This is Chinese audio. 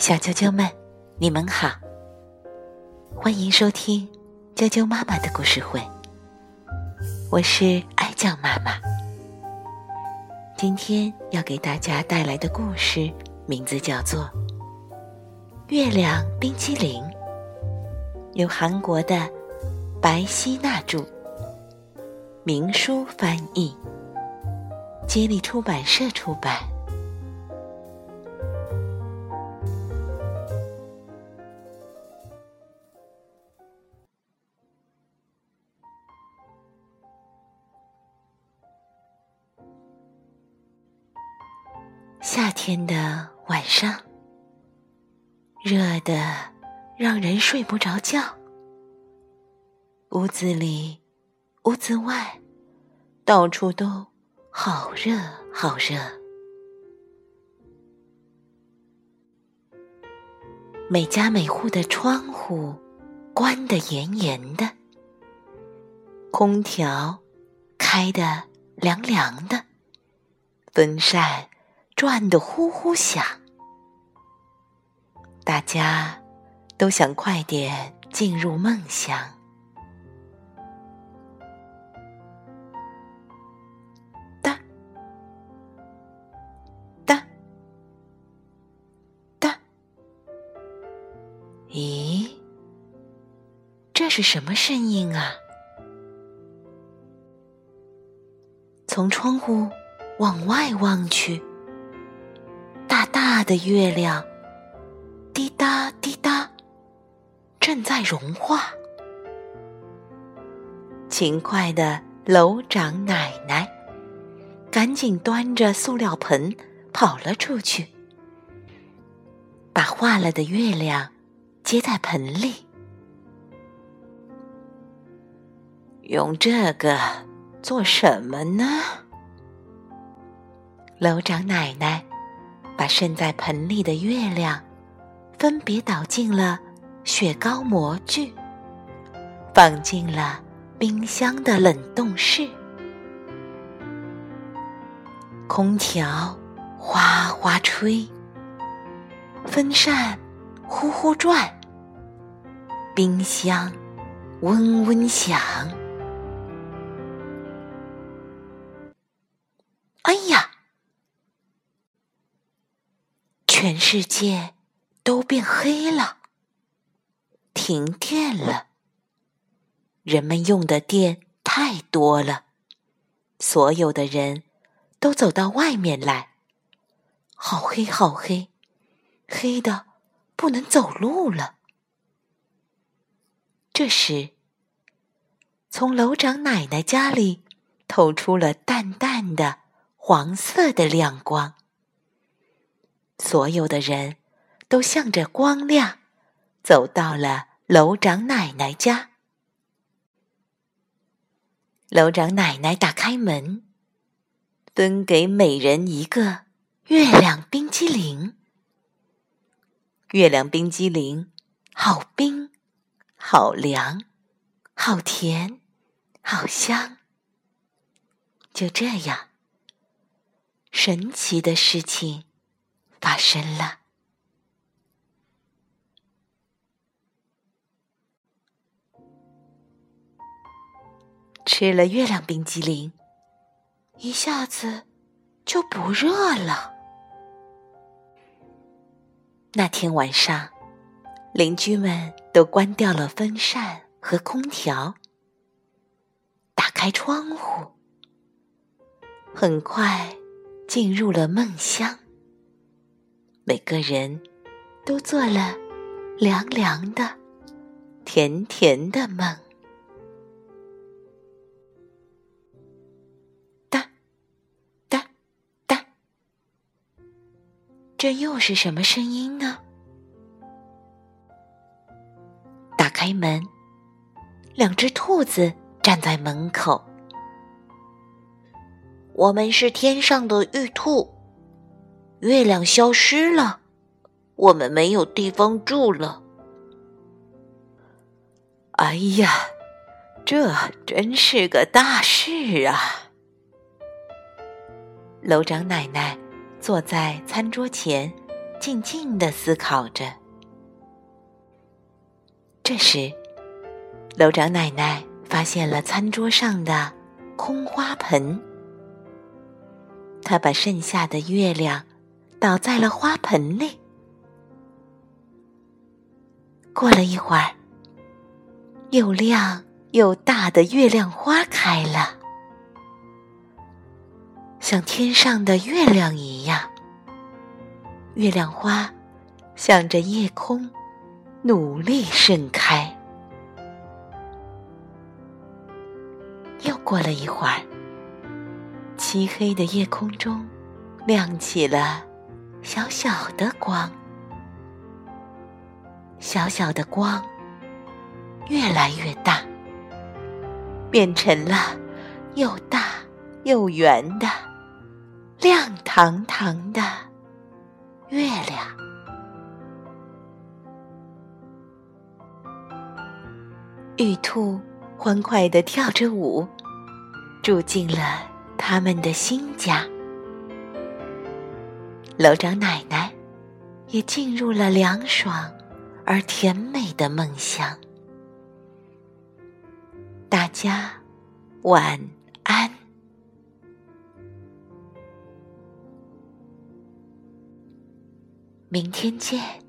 小啾啾们，你们好，欢迎收听啾啾妈妈的故事会。我是爱酱妈妈，今天要给大家带来的故事名字叫做《月亮冰激凌》，由韩国的白希娜著，明书翻译，接力出版社出版。夏天的晚上，热的让人睡不着觉。屋子里、屋子外，到处都好热好热。每家每户的窗户关得严严的，空调开得凉凉的，风扇。转得呼呼响，大家都想快点进入梦乡。哒哒哒，咦，这是什么声音啊？从窗户往外望去。的月亮，滴答滴答，正在融化。勤快的楼长奶奶赶紧端着塑料盆跑了出去，把化了的月亮接在盆里，用这个做什么呢？楼长奶奶。把盛在盆里的月亮，分别倒进了雪糕模具，放进了冰箱的冷冻室。空调哗哗吹，风扇呼呼转，冰箱嗡嗡响。全世界都变黑了，停电了。人们用的电太多了，所有的人都走到外面来。好黑，好黑，黑的不能走路了。这时，从楼长奶奶家里透出了淡淡的黄色的亮光。所有的人都向着光亮走到了楼长奶奶家。楼长奶奶打开门，分给每人一个月亮冰激凌。月亮冰激凌好冰，好凉，好甜，好香。就这样，神奇的事情。发生了。吃了月亮冰激凌，一下子就不热了。那天晚上，邻居们都关掉了风扇和空调，打开窗户，很快进入了梦乡。每个人都做了凉凉的、甜甜的梦。哒哒哒，这又是什么声音呢？打开门，两只兔子站在门口。我们是天上的玉兔。月亮消失了，我们没有地方住了。哎呀，这真是个大事啊！楼长奶奶坐在餐桌前，静静的思考着。这时，楼长奶奶发现了餐桌上的空花盆，她把剩下的月亮倒在了花盆里。过了一会儿，又亮又大的月亮花开了，像天上的月亮一样。月亮花向着夜空努力盛开。又过了一会儿，漆黑的夜空中亮起了小小的光。小小的光越来越大，变成了又大又圆的亮堂堂的月亮。玉兔欢快地跳着舞，住进了他们的新家。楼长奶奶也进入了凉爽。而甜美的梦乡，大家晚安。明天见。